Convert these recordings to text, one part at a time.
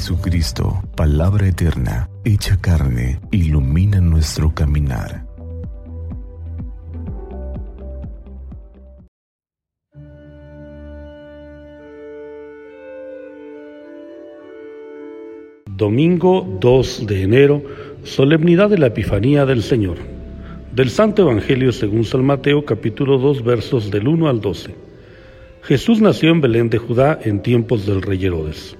Jesucristo, palabra eterna, hecha carne, ilumina nuestro caminar. Domingo 2 de enero, solemnidad de la Epifanía del Señor. Del Santo Evangelio según San Mateo capítulo 2 versos del 1 al 12. Jesús nació en Belén de Judá en tiempos del rey Herodes.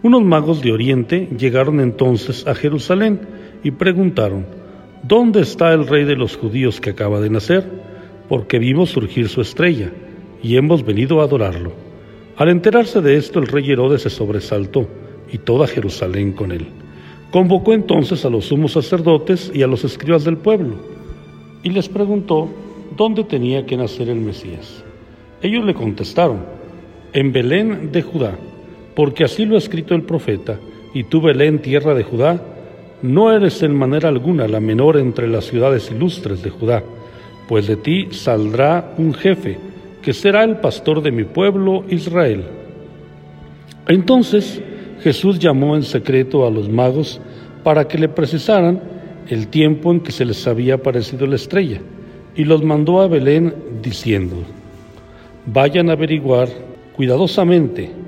Unos magos de Oriente llegaron entonces a Jerusalén y preguntaron, ¿Dónde está el rey de los judíos que acaba de nacer? Porque vimos surgir su estrella y hemos venido a adorarlo. Al enterarse de esto, el rey Herodes se sobresaltó y toda Jerusalén con él. Convocó entonces a los sumos sacerdotes y a los escribas del pueblo y les preguntó dónde tenía que nacer el Mesías. Ellos le contestaron, en Belén de Judá porque así lo ha escrito el profeta, y tú Belén, tierra de Judá, no eres en manera alguna la menor entre las ciudades ilustres de Judá, pues de ti saldrá un jefe, que será el pastor de mi pueblo Israel. Entonces Jesús llamó en secreto a los magos para que le precisaran el tiempo en que se les había aparecido la estrella, y los mandó a Belén diciendo, vayan a averiguar cuidadosamente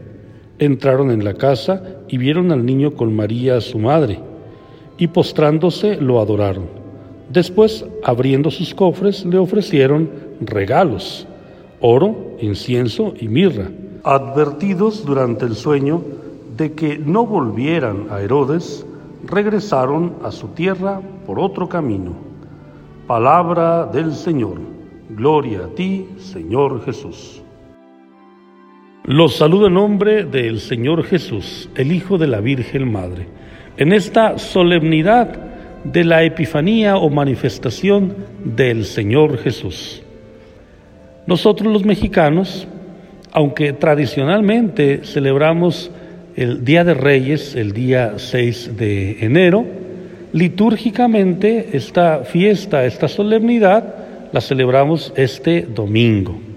entraron en la casa y vieron al niño con María, su madre, y postrándose lo adoraron. Después, abriendo sus cofres, le ofrecieron regalos, oro, incienso y mirra, advertidos durante el sueño de que no volvieran a Herodes, regresaron a su tierra por otro camino. Palabra del Señor. Gloria a ti, Señor Jesús. Los saludo en nombre del Señor Jesús, el Hijo de la Virgen Madre, en esta solemnidad de la Epifanía o manifestación del Señor Jesús. Nosotros los mexicanos, aunque tradicionalmente celebramos el Día de Reyes, el día 6 de enero, litúrgicamente esta fiesta, esta solemnidad, la celebramos este domingo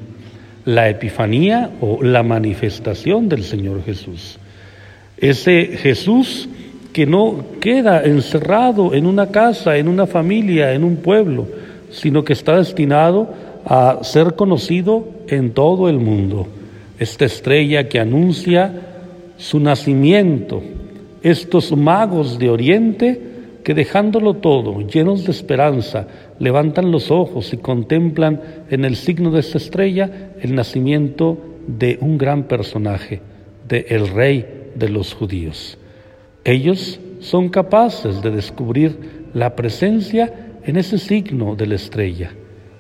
la Epifanía o la manifestación del Señor Jesús. Ese Jesús que no queda encerrado en una casa, en una familia, en un pueblo, sino que está destinado a ser conocido en todo el mundo. Esta estrella que anuncia su nacimiento, estos magos de Oriente que dejándolo todo, llenos de esperanza, levantan los ojos y contemplan en el signo de esta estrella el nacimiento de un gran personaje, de el rey de los judíos. Ellos son capaces de descubrir la presencia en ese signo de la estrella.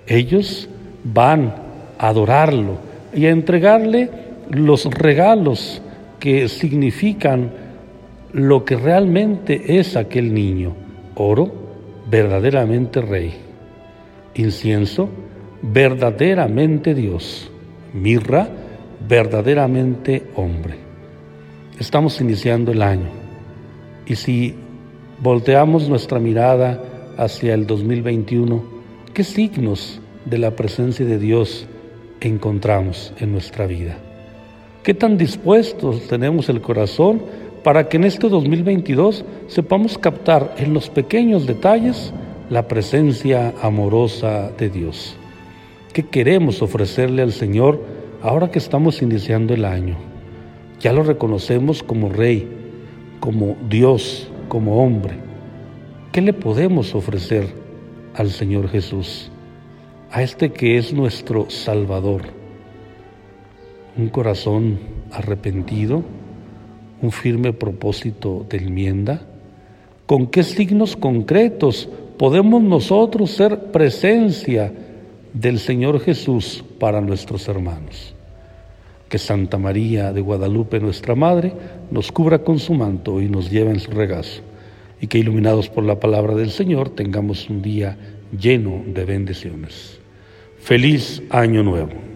Ellos van a adorarlo y a entregarle los regalos que significan lo que realmente es aquel niño. Oro, verdaderamente rey incienso, verdaderamente Dios, mirra, verdaderamente hombre. Estamos iniciando el año y si volteamos nuestra mirada hacia el 2021, ¿qué signos de la presencia de Dios encontramos en nuestra vida? ¿Qué tan dispuestos tenemos el corazón para que en este 2022 sepamos captar en los pequeños detalles la presencia amorosa de Dios. ¿Qué queremos ofrecerle al Señor ahora que estamos iniciando el año? Ya lo reconocemos como Rey, como Dios, como hombre. ¿Qué le podemos ofrecer al Señor Jesús? A este que es nuestro Salvador. Un corazón arrepentido, un firme propósito de enmienda. ¿Con qué signos concretos podemos nosotros ser presencia del Señor Jesús para nuestros hermanos. Que Santa María de Guadalupe, nuestra Madre, nos cubra con su manto y nos lleve en su regazo. y que iluminados por la palabra del Señor tengamos un día lleno de bendiciones. Feliz año nuevo.